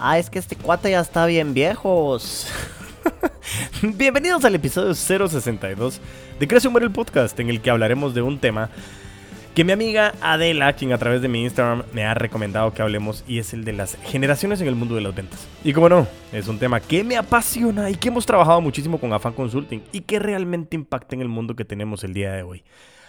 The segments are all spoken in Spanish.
Ah, es que este cuate ya está bien viejos. Bienvenidos al episodio 062 de Crece Humor el Podcast, en el que hablaremos de un tema que mi amiga Adela, quien a través de mi Instagram me ha recomendado que hablemos, y es el de las generaciones en el mundo de las ventas. Y como no, es un tema que me apasiona y que hemos trabajado muchísimo con Afan Consulting y que realmente impacta en el mundo que tenemos el día de hoy.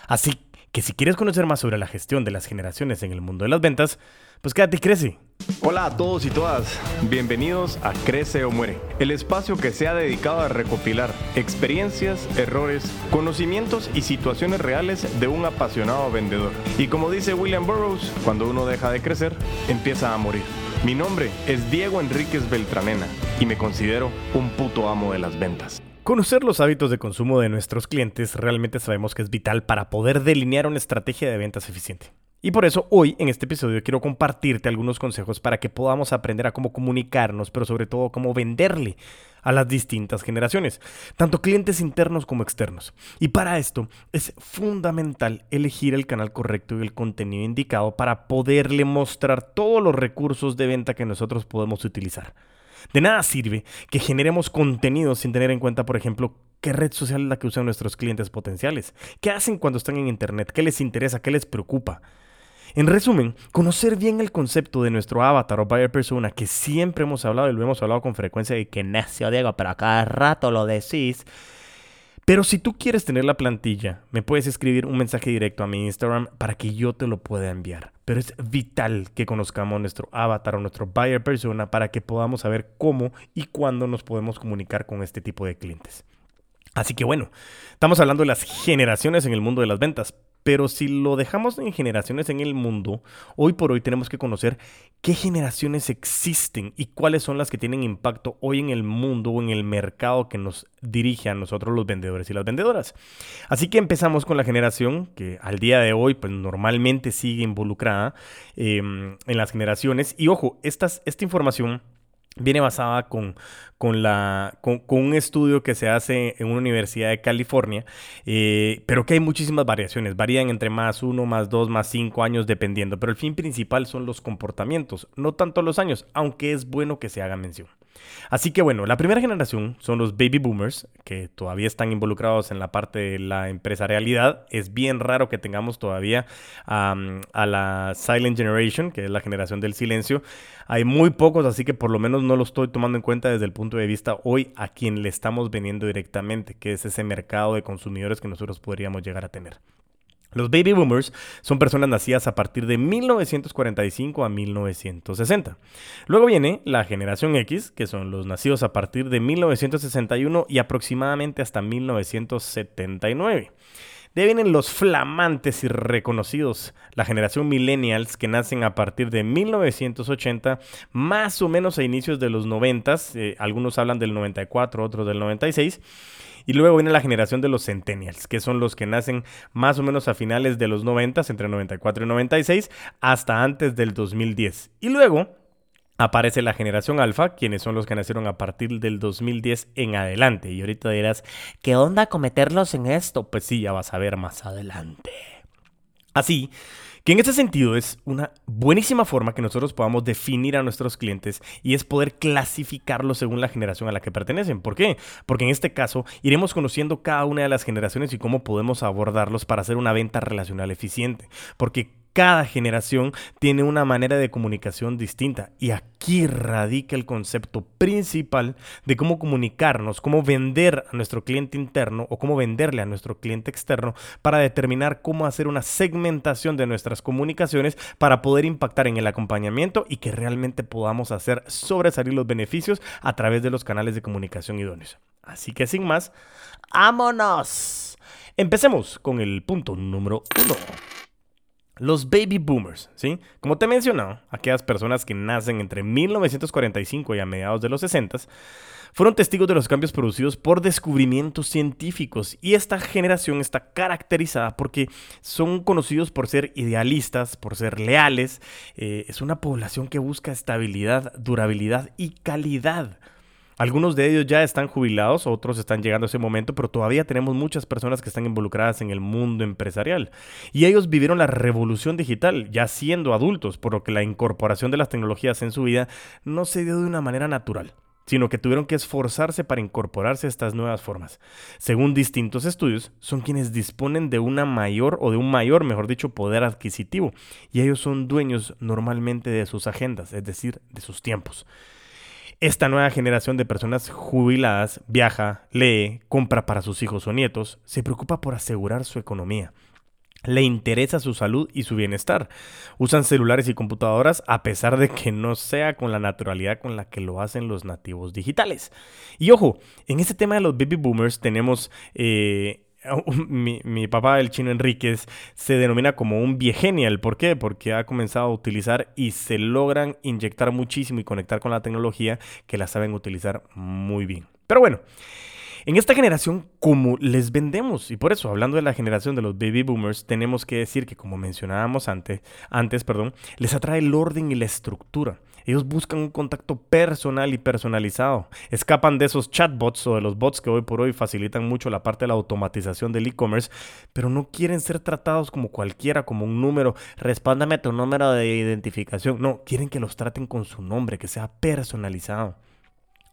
Así que si quieres conocer más sobre la gestión de las generaciones en el mundo de las ventas, pues quédate y crece. Hola a todos y todas, bienvenidos a Crece o Muere, el espacio que se ha dedicado a recopilar experiencias, errores, conocimientos y situaciones reales de un apasionado vendedor. Y como dice William Burroughs, cuando uno deja de crecer, empieza a morir. Mi nombre es Diego Enríquez Beltranena y me considero un puto amo de las ventas. Conocer los hábitos de consumo de nuestros clientes realmente sabemos que es vital para poder delinear una estrategia de ventas eficiente. Y por eso hoy en este episodio quiero compartirte algunos consejos para que podamos aprender a cómo comunicarnos, pero sobre todo cómo venderle a las distintas generaciones, tanto clientes internos como externos. Y para esto es fundamental elegir el canal correcto y el contenido indicado para poderle mostrar todos los recursos de venta que nosotros podemos utilizar. De nada sirve que generemos contenido sin tener en cuenta, por ejemplo, qué red social es la que usan nuestros clientes potenciales, qué hacen cuando están en Internet, qué les interesa, qué les preocupa. En resumen, conocer bien el concepto de nuestro avatar o buyer persona, que siempre hemos hablado y lo hemos hablado con frecuencia y que necio Diego, pero a cada rato lo decís. Pero si tú quieres tener la plantilla, me puedes escribir un mensaje directo a mi Instagram para que yo te lo pueda enviar. Pero es vital que conozcamos nuestro avatar o nuestro buyer persona para que podamos saber cómo y cuándo nos podemos comunicar con este tipo de clientes. Así que bueno, estamos hablando de las generaciones en el mundo de las ventas, pero si lo dejamos en generaciones en el mundo, hoy por hoy tenemos que conocer qué generaciones existen y cuáles son las que tienen impacto hoy en el mundo o en el mercado que nos dirige a nosotros los vendedores y las vendedoras. Así que empezamos con la generación que al día de hoy pues normalmente sigue involucrada em, en las generaciones. Y ojo, esta información viene basada con, con, la, con, un estudio que se hace en una universidad de California, eh, pero que hay muchísimas variaciones, varían entre más uno, más dos, más cinco años dependiendo, pero el fin principal son los comportamientos, no tanto los años, aunque es bueno que se haga mención. Así que bueno, la primera generación son los baby boomers, que todavía están involucrados en la parte de la empresarialidad. Es bien raro que tengamos todavía a la silent generation, que es la generación del silencio. Hay muy pocos, así que por lo menos no lo estoy tomando en cuenta desde el punto de vista hoy a quien le estamos vendiendo directamente, que es ese mercado de consumidores que nosotros podríamos llegar a tener. Los baby boomers son personas nacidas a partir de 1945 a 1960. Luego viene la generación X, que son los nacidos a partir de 1961 y aproximadamente hasta 1979. De vienen los flamantes y reconocidos, la generación millennials que nacen a partir de 1980, más o menos a inicios de los 90, eh, algunos hablan del 94, otros del 96. Y luego viene la generación de los centennials, que son los que nacen más o menos a finales de los 90, entre 94 y 96, hasta antes del 2010. Y luego aparece la generación alfa, quienes son los que nacieron a partir del 2010 en adelante. Y ahorita dirás, ¿qué onda cometerlos en esto? Pues sí, ya vas a ver más adelante. Así que en ese sentido es una buenísima forma que nosotros podamos definir a nuestros clientes y es poder clasificarlos según la generación a la que pertenecen. ¿Por qué? Porque en este caso iremos conociendo cada una de las generaciones y cómo podemos abordarlos para hacer una venta relacional eficiente. Porque cada generación tiene una manera de comunicación distinta y aquí radica el concepto principal de cómo comunicarnos, cómo vender a nuestro cliente interno o cómo venderle a nuestro cliente externo para determinar cómo hacer una segmentación de nuestras comunicaciones para poder impactar en el acompañamiento y que realmente podamos hacer sobresalir los beneficios a través de los canales de comunicación idóneos. Así que sin más, ¡vámonos! Empecemos con el punto número uno. Los baby boomers, ¿sí? Como te he mencionado, aquellas personas que nacen entre 1945 y a mediados de los 60 fueron testigos de los cambios producidos por descubrimientos científicos y esta generación está caracterizada porque son conocidos por ser idealistas, por ser leales, eh, es una población que busca estabilidad, durabilidad y calidad. Algunos de ellos ya están jubilados, otros están llegando a ese momento, pero todavía tenemos muchas personas que están involucradas en el mundo empresarial. Y ellos vivieron la revolución digital ya siendo adultos, por lo que la incorporación de las tecnologías en su vida no se dio de una manera natural sino que tuvieron que esforzarse para incorporarse a estas nuevas formas. Según distintos estudios, son quienes disponen de una mayor o de un mayor, mejor dicho, poder adquisitivo, y ellos son dueños normalmente de sus agendas, es decir, de sus tiempos. Esta nueva generación de personas jubiladas viaja, lee, compra para sus hijos o nietos, se preocupa por asegurar su economía le interesa su salud y su bienestar. Usan celulares y computadoras a pesar de que no sea con la naturalidad con la que lo hacen los nativos digitales. Y ojo, en este tema de los baby boomers tenemos... Eh, mi, papá, el chino Enríquez, se denomina como un viegenial. ¿Por qué? Porque ha comenzado a utilizar y se logran inyectar muchísimo y conectar con la tecnología que la saben utilizar muy bien. Pero bueno, en esta generación, como les vendemos, y por eso, hablando de la generación de los baby boomers, tenemos que decir que, como mencionábamos antes, antes perdón, les atrae el orden y la estructura. Ellos buscan un contacto personal y personalizado. Escapan de esos chatbots o de los bots que hoy por hoy facilitan mucho la parte de la automatización del e-commerce, pero no quieren ser tratados como cualquiera, como un número. Respóndame tu número de identificación. No, quieren que los traten con su nombre, que sea personalizado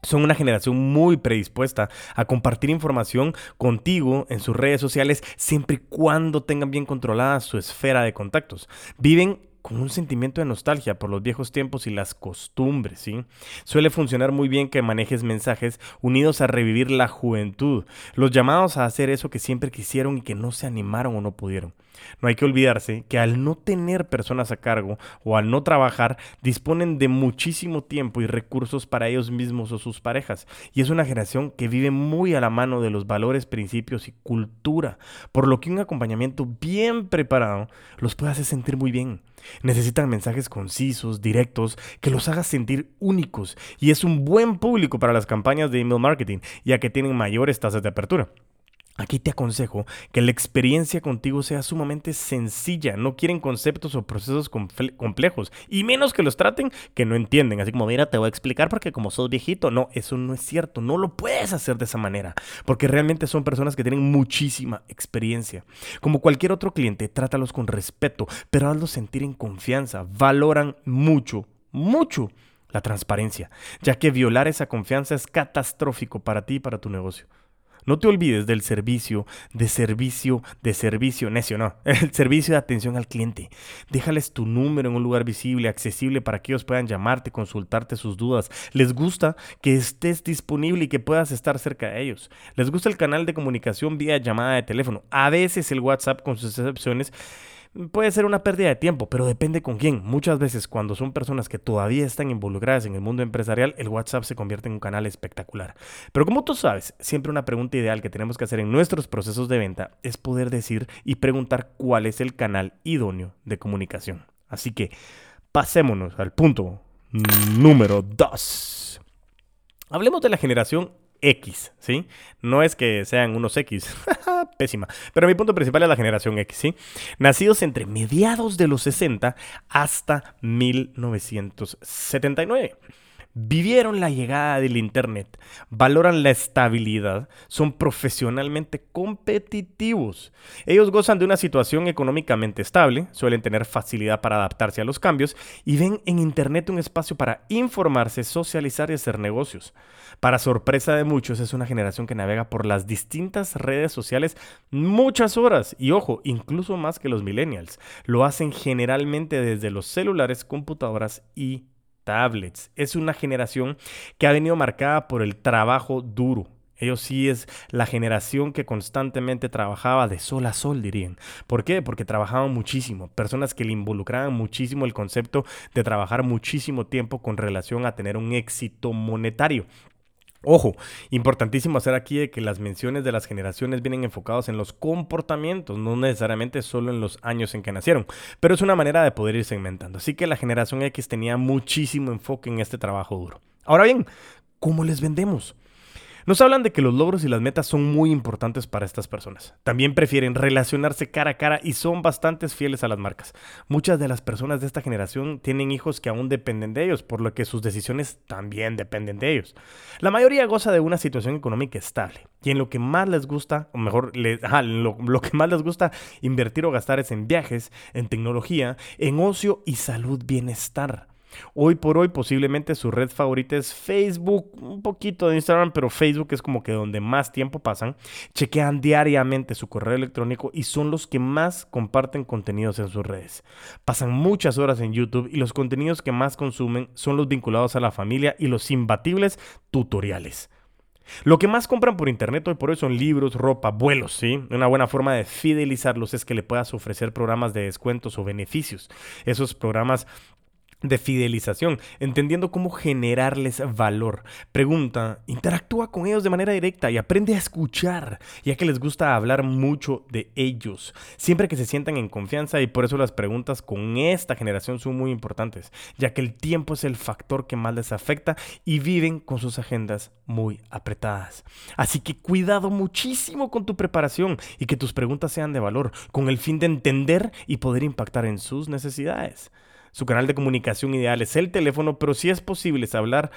son una generación muy predispuesta a compartir información contigo en sus redes sociales siempre y cuando tengan bien controlada su esfera de contactos. Viven con un sentimiento de nostalgia por los viejos tiempos y las costumbres, ¿sí? Suele funcionar muy bien que manejes mensajes unidos a revivir la juventud, los llamados a hacer eso que siempre quisieron y que no se animaron o no pudieron. No hay que olvidarse que al no tener personas a cargo o al no trabajar, disponen de muchísimo tiempo y recursos para ellos mismos o sus parejas. Y es una generación que vive muy a la mano de los valores, principios y cultura, por lo que un acompañamiento bien preparado los puede hacer sentir muy bien. Necesitan mensajes concisos, directos, que los haga sentir únicos y es un buen público para las campañas de email marketing, ya que tienen mayores tasas de apertura. Aquí te aconsejo que la experiencia contigo sea sumamente sencilla. No quieren conceptos o procesos complejos. Y menos que los traten que no entienden. Así como, mira, te voy a explicar porque como sos viejito. No, eso no es cierto. No lo puedes hacer de esa manera. Porque realmente son personas que tienen muchísima experiencia. Como cualquier otro cliente, trátalos con respeto, pero hazlos sentir en confianza. Valoran mucho, mucho la transparencia. Ya que violar esa confianza es catastrófico para ti y para tu negocio. No te olvides del servicio, de servicio, de servicio, necio, no, el servicio de atención al cliente. Déjales tu número en un lugar visible, accesible para que ellos puedan llamarte, consultarte sus dudas. Les gusta que estés disponible y que puedas estar cerca de ellos. Les gusta el canal de comunicación vía llamada de teléfono. A veces el WhatsApp con sus excepciones puede ser una pérdida de tiempo, pero depende con quién. Muchas veces cuando son personas que todavía están involucradas en el mundo empresarial, el WhatsApp se convierte en un canal espectacular. Pero como tú sabes, siempre una pregunta ideal que tenemos que hacer en nuestros procesos de venta es poder decir y preguntar cuál es el canal idóneo de comunicación. Así que pasémonos al punto número 2. Hablemos de la generación X, ¿sí? No es que sean unos X, pésima, pero mi punto principal es la generación X, ¿sí? Nacidos entre mediados de los 60 hasta 1979 vivieron la llegada del Internet, valoran la estabilidad, son profesionalmente competitivos. Ellos gozan de una situación económicamente estable, suelen tener facilidad para adaptarse a los cambios y ven en Internet un espacio para informarse, socializar y hacer negocios. Para sorpresa de muchos, es una generación que navega por las distintas redes sociales muchas horas y ojo, incluso más que los millennials. Lo hacen generalmente desde los celulares, computadoras y tablets. Es una generación que ha venido marcada por el trabajo duro. Ellos sí es la generación que constantemente trabajaba de sol a sol, dirían. ¿Por qué? Porque trabajaban muchísimo. Personas que le involucraban muchísimo el concepto de trabajar muchísimo tiempo con relación a tener un éxito monetario. Ojo, importantísimo hacer aquí de que las menciones de las generaciones vienen enfocados en los comportamientos, no necesariamente solo en los años en que nacieron, pero es una manera de poder ir segmentando. Así que la generación X tenía muchísimo enfoque en este trabajo duro. Ahora bien, ¿cómo les vendemos? Nos hablan de que los logros y las metas son muy importantes para estas personas. También prefieren relacionarse cara a cara y son bastante fieles a las marcas. Muchas de las personas de esta generación tienen hijos que aún dependen de ellos, por lo que sus decisiones también dependen de ellos. La mayoría goza de una situación económica estable y en lo que más les gusta, o mejor, lo, lo que más les gusta invertir o gastar es en viajes, en tecnología, en ocio y salud bienestar. Hoy por hoy posiblemente su red favorita es Facebook, un poquito de Instagram, pero Facebook es como que donde más tiempo pasan. Chequean diariamente su correo electrónico y son los que más comparten contenidos en sus redes. Pasan muchas horas en YouTube y los contenidos que más consumen son los vinculados a la familia y los imbatibles tutoriales. Lo que más compran por internet hoy por hoy son libros, ropa, vuelos, ¿sí? Una buena forma de fidelizarlos es que le puedas ofrecer programas de descuentos o beneficios. Esos programas de fidelización, entendiendo cómo generarles valor. Pregunta, interactúa con ellos de manera directa y aprende a escuchar, ya que les gusta hablar mucho de ellos, siempre que se sientan en confianza y por eso las preguntas con esta generación son muy importantes, ya que el tiempo es el factor que más les afecta y viven con sus agendas muy apretadas. Así que cuidado muchísimo con tu preparación y que tus preguntas sean de valor, con el fin de entender y poder impactar en sus necesidades. Su canal de comunicación ideal es el teléfono, pero si es posible hablar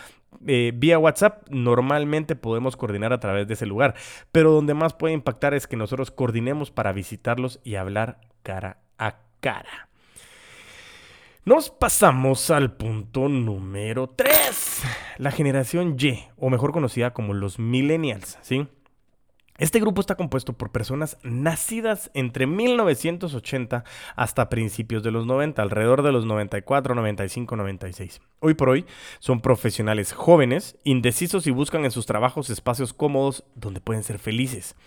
eh, vía WhatsApp, normalmente podemos coordinar a través de ese lugar. Pero donde más puede impactar es que nosotros coordinemos para visitarlos y hablar cara a cara. Nos pasamos al punto número 3. La generación Y, o mejor conocida como los millennials, ¿sí? Este grupo está compuesto por personas nacidas entre 1980 hasta principios de los 90, alrededor de los 94, 95, 96. Hoy por hoy son profesionales jóvenes, indecisos y buscan en sus trabajos espacios cómodos donde pueden ser felices.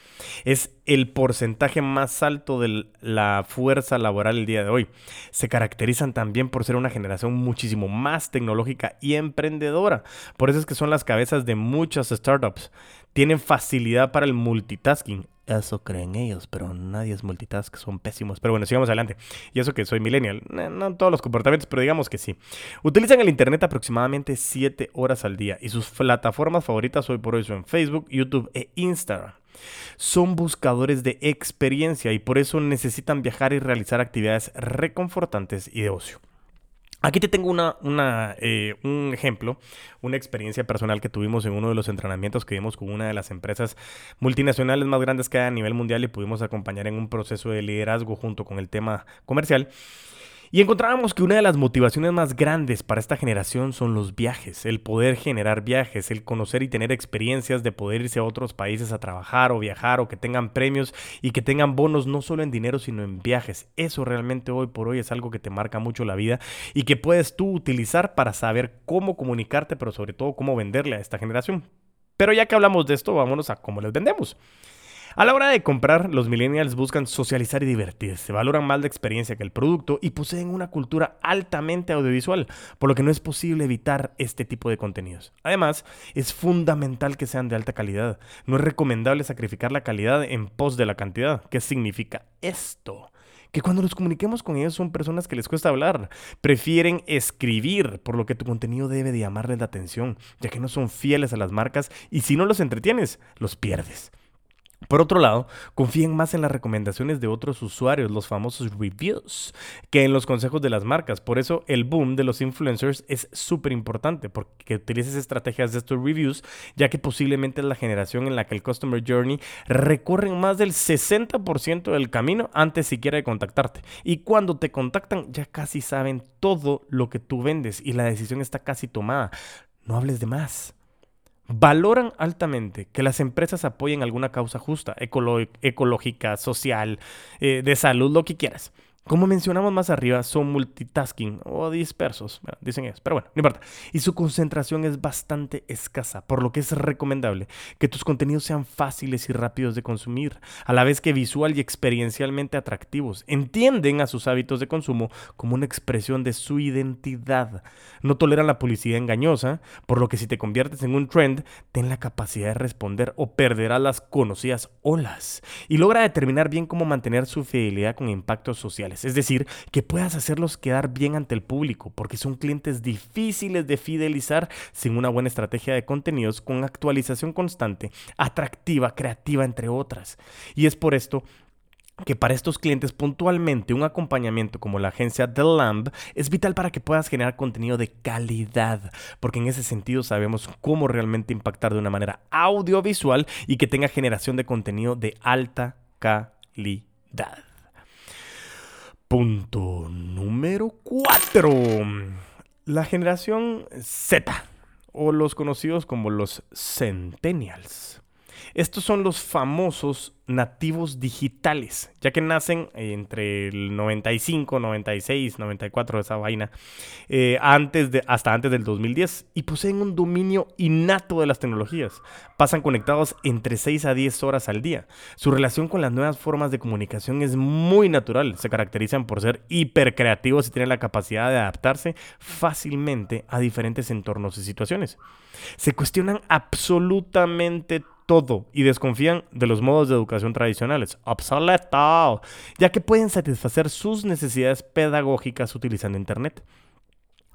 Es el porcentaje más alto de la fuerza laboral el día de hoy. Se caracterizan también por ser una generación muchísimo más tecnológica y emprendedora. Por eso es que son las cabezas de muchas startups tienen facilidad para el multitasking. Eso creen ellos, pero nadie es multitask, son pésimos. Pero bueno, sigamos adelante. Y eso que soy millennial, no todos los comportamientos, pero digamos que sí. Utilizan el Internet aproximadamente 7 horas al día y sus plataformas favoritas hoy por hoy son Facebook, YouTube e Instagram. Son buscadores de experiencia y por eso necesitan viajar y realizar actividades reconfortantes y de ocio. Aquí te tengo una, eh, un ejemplo, una experiencia personal que tuvimos en uno de los entrenamientos que dimos con una de las empresas multinacionales más grandes que hay a nivel mundial y pudimos acompañar en un proceso de liderazgo junto con el tema comercial. Y encontrábamos que una de las motivaciones más grandes para esta generación son los viajes, el poder generar viajes, el conocer y tener experiencias de poder irse a otros países a trabajar o viajar o que tengan premios y que tengan bonos no solo en dinero sino en viajes. Eso realmente hoy por hoy es algo que te marca mucho la vida y que puedes tú utilizar para saber cómo comunicarte, pero sobre todo cómo venderle a esta generación. Pero ya que hablamos de esto, vámonos a cómo les vendemos. A la hora de comprar, los millennials buscan socializar y divertirse, valoran más la experiencia que el producto y poseen una cultura altamente audiovisual, por lo que no es posible evitar este tipo de contenidos. Además, es fundamental que sean de alta calidad. No es recomendable sacrificar la calidad en pos de la cantidad. ¿Qué significa esto? que cuando nos comuniquemos con ellos son personas que les cuesta hablar, prefieren escribir, por lo que tu contenido debe de llamarles la atención, ya que no son fieles a las marcas y si no los entretienes, los pierdes. Por otro lado, confíen más en las recomendaciones de otros usuarios, los famosos reviews, que en los consejos de las marcas. Por eso el boom de los influencers es súper importante, porque utilices estrategias de estos reviews, ya que posiblemente es la generación en la que el Customer Journey recorren más del 60% del camino antes siquiera de contactarte. Y cuando te contactan ya casi saben todo lo que tú vendes y la decisión está casi tomada. No hables de más valoran altamente que las empresas apoyen alguna causa justa, ecológica, social, eh, de salud, lo que quieras. Como mencionamos más arriba, son multitasking o dispersos, dicen ellos, pero bueno, no importa. Y su concentración es bastante escasa, por lo que es recomendable que tus contenidos sean fáciles y rápidos de consumir, a la vez que visual y experiencialmente atractivos. Entienden a sus hábitos de consumo como una expresión de su identidad. No toleran la publicidad engañosa, por lo que si te conviertes en un trend, ten la capacidad de responder o perderás las conocidas olas. Y logra determinar bien cómo mantener su fidelidad con impactos sociales Es decir, que puedas hacerlos quedar bien ante el público, porque son clientes difíciles de fidelizar sin una buena estrategia de contenidos con actualización constante, atractiva, creativa, entre otras. Y es por esto que para estos clientes puntualmente un acompañamiento como la agencia The Lamb es vital para que puedas generar contenido de calidad, porque en ese sentido sabemos cómo realmente impactar de una manera audiovisual y que tenga generación de contenido de alta calidad. Punto número 4. La generación Z, o los conocidos como los Centennials. Estos son los famosos nativos digitales, ya que nacen entre el 95, 96, 94, esa vaina, eh, antes de, hasta antes del 2010, y poseen un dominio innato de las tecnologías. Pasan conectados entre 6 a 10 horas al día. Su relación con las nuevas formas de comunicación es muy natural. Se caracterizan por ser hipercreativos y tienen la capacidad de adaptarse fácilmente a diferentes entornos y situaciones. Se cuestionan absolutamente todo y desconfían de los modos de educación tradicionales. Obsoleto, ya que pueden satisfacer sus necesidades pedagógicas utilizando Internet.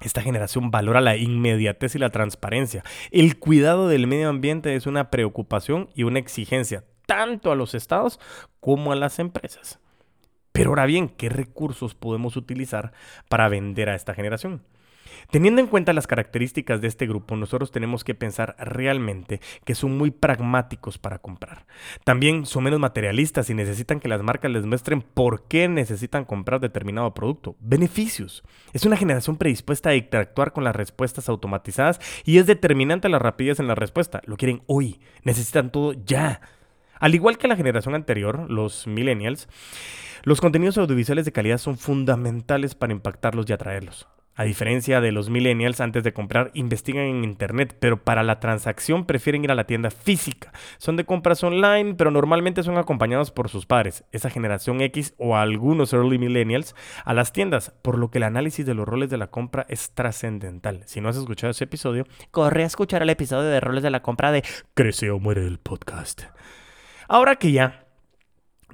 Esta generación valora la inmediatez y la transparencia. El cuidado del medio ambiente es una preocupación y una exigencia tanto a los estados como a las empresas. Pero ahora bien, ¿qué recursos podemos utilizar para vender a esta generación? Teniendo en cuenta las características de este grupo, nosotros tenemos que pensar realmente que son muy pragmáticos para comprar. También son menos materialistas y necesitan que las marcas les muestren por qué necesitan comprar determinado producto. Beneficios. Es una generación predispuesta a interactuar con las respuestas automatizadas y es determinante la rapidez en la respuesta. Lo quieren hoy. Necesitan todo ya. Al igual que la generación anterior, los millennials, los contenidos audiovisuales de calidad son fundamentales para impactarlos y atraerlos. A diferencia de los millennials, antes de comprar investigan en internet, pero para la transacción prefieren ir a la tienda física. Son de compras online, pero normalmente son acompañados por sus padres, esa generación X o algunos early millennials, a las tiendas, por lo que el análisis de los roles de la compra es trascendental. Si no has escuchado ese episodio, corre a escuchar el episodio de roles de la compra de Crece o muere el podcast. Ahora que ya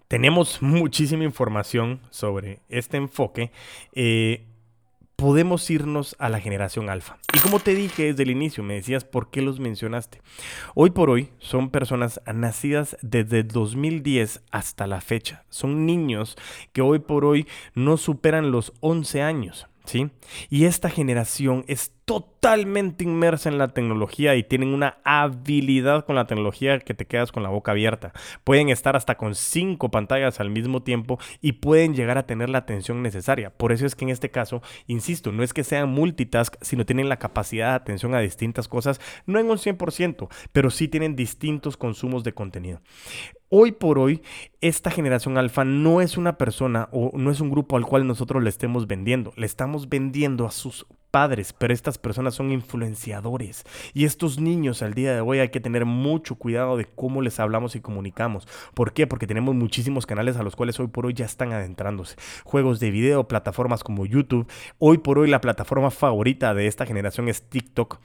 tenemos muchísima información sobre este enfoque, eh, podemos irnos a la generación alfa. Y como te dije desde el inicio, me decías por qué los mencionaste. Hoy por hoy son personas nacidas desde 2010 hasta la fecha. Son niños que hoy por hoy no superan los 11 años. ¿Sí? Y esta generación es totalmente inmersa en la tecnología y tienen una habilidad con la tecnología que te quedas con la boca abierta. Pueden estar hasta con cinco pantallas al mismo tiempo y pueden llegar a tener la atención necesaria. Por eso es que en este caso, insisto, no es que sean multitask, sino tienen la capacidad de atención a distintas cosas, no en un 100%, pero sí tienen distintos consumos de contenido. Hoy por hoy, esta generación alfa no es una persona o no es un grupo al cual nosotros le estemos vendiendo, le estamos vendiendo a sus padres, pero estas personas son influenciadores. Y estos niños al día de hoy hay que tener mucho cuidado de cómo les hablamos y comunicamos. ¿Por qué? Porque tenemos muchísimos canales a los cuales hoy por hoy ya están adentrándose. Juegos de video, plataformas como YouTube. Hoy por hoy la plataforma favorita de esta generación es TikTok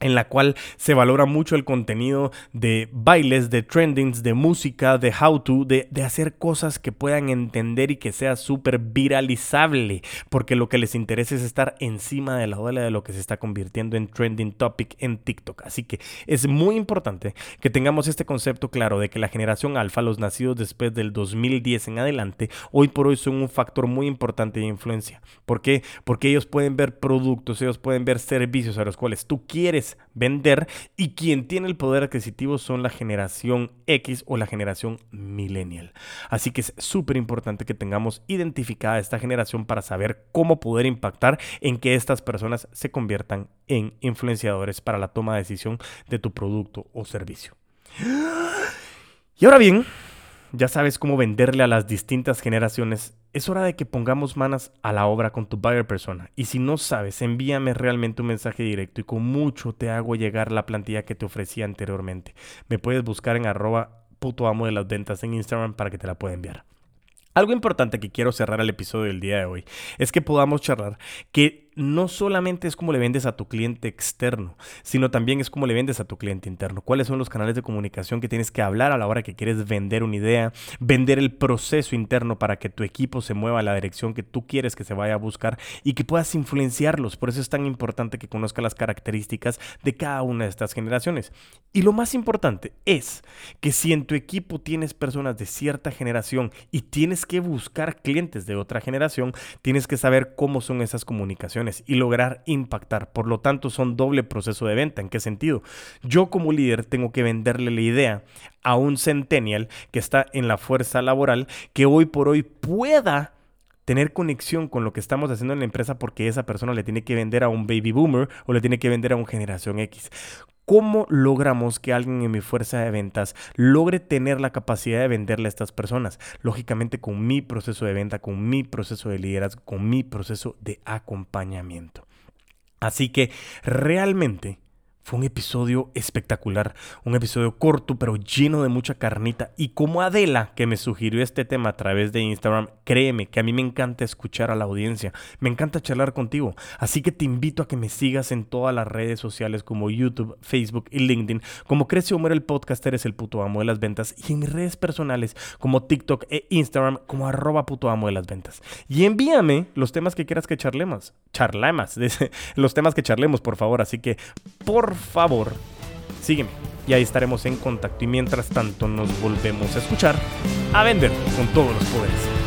en la cual se valora mucho el contenido de bailes, de trendings, de música, de how to, de, hacer cosas que puedan entender y que sea súper viralizable, porque lo que les interesa es estar encima de la ola de lo que se está convirtiendo en trending topic en TikTok. Así que es muy importante que tengamos este concepto claro de que la generación alfa, los nacidos después del 2010 en adelante, hoy por hoy son un factor muy importante de influencia. ¿Por qué? Porque ellos pueden ver productos, ellos pueden ver servicios a los cuales tú quieres vender y quien tiene el poder adquisitivo son la generación X o la generación millennial. Así que es súper importante que tengamos identificada esta generación para saber cómo poder impactar en que estas personas se conviertan en influenciadores para la toma de decisión de tu producto o servicio. Y ahora bien, ya sabes cómo venderle a las distintas generaciones, es hora de que pongamos manos a la obra con tu buyer persona. Y si no sabes, envíame realmente un mensaje directo y con mucho te hago llegar la plantilla que te ofrecía anteriormente. Me puedes buscar en arroba puto amo de las ventas en Instagram para que te la pueda enviar. Algo importante que quiero cerrar el episodio del día de hoy es que podamos charlar que no solamente es como le vendes a tu cliente externo, sino también es como le vendes a tu cliente interno. ¿Cuáles son los canales de comunicación que tienes que hablar a la hora que quieres vender una idea, vender el proceso interno para que tu equipo se mueva a la dirección que tú quieres que se vaya a buscar y que puedas influenciarlos? Por eso es tan importante que conozca las características de cada una de estas generaciones. Y lo más importante es que si en tu equipo tienes personas de cierta generación y tienes que buscar clientes de otra generación, tienes que saber cómo son esas comunicaciones y lograr impactar. Por lo tanto, son doble proceso de venta. ¿En qué sentido? Yo como líder tengo que venderle la idea a un centennial que está en la fuerza laboral que hoy por hoy pueda tener conexión con lo que estamos haciendo en la empresa porque esa persona le tiene que vender a un baby boomer o le tiene que vender a un generación X. ¿Cómo logramos que alguien en mi fuerza de ventas logre tener la capacidad de venderle a estas personas? Lógicamente con mi proceso de venta, con mi proceso de liderazgo, con mi proceso de acompañamiento. Así que realmente fue un episodio espectacular, un episodio corto pero lleno de mucha carnita. Y como Adela, que me sugirió este tema a través de Instagram, créeme que a mí me encanta escuchar a la audiencia, me encanta charlar contigo. Así que te invito a que me sigas en todas las redes sociales como YouTube, Facebook y LinkedIn. Como Crece o Muere el podcast, eres el puto amo de las ventas. Y en mis redes personales como TikTok e Instagram como arroba puto amo de las ventas. Y envíame los temas que quieras que charlemos. Charlemos, los temas que charlemos, por favor. Así que, por favor, sígueme y ahí estaremos en contacto. Y mientras tanto nos volvemos a escuchar, a vender con todos los poderes.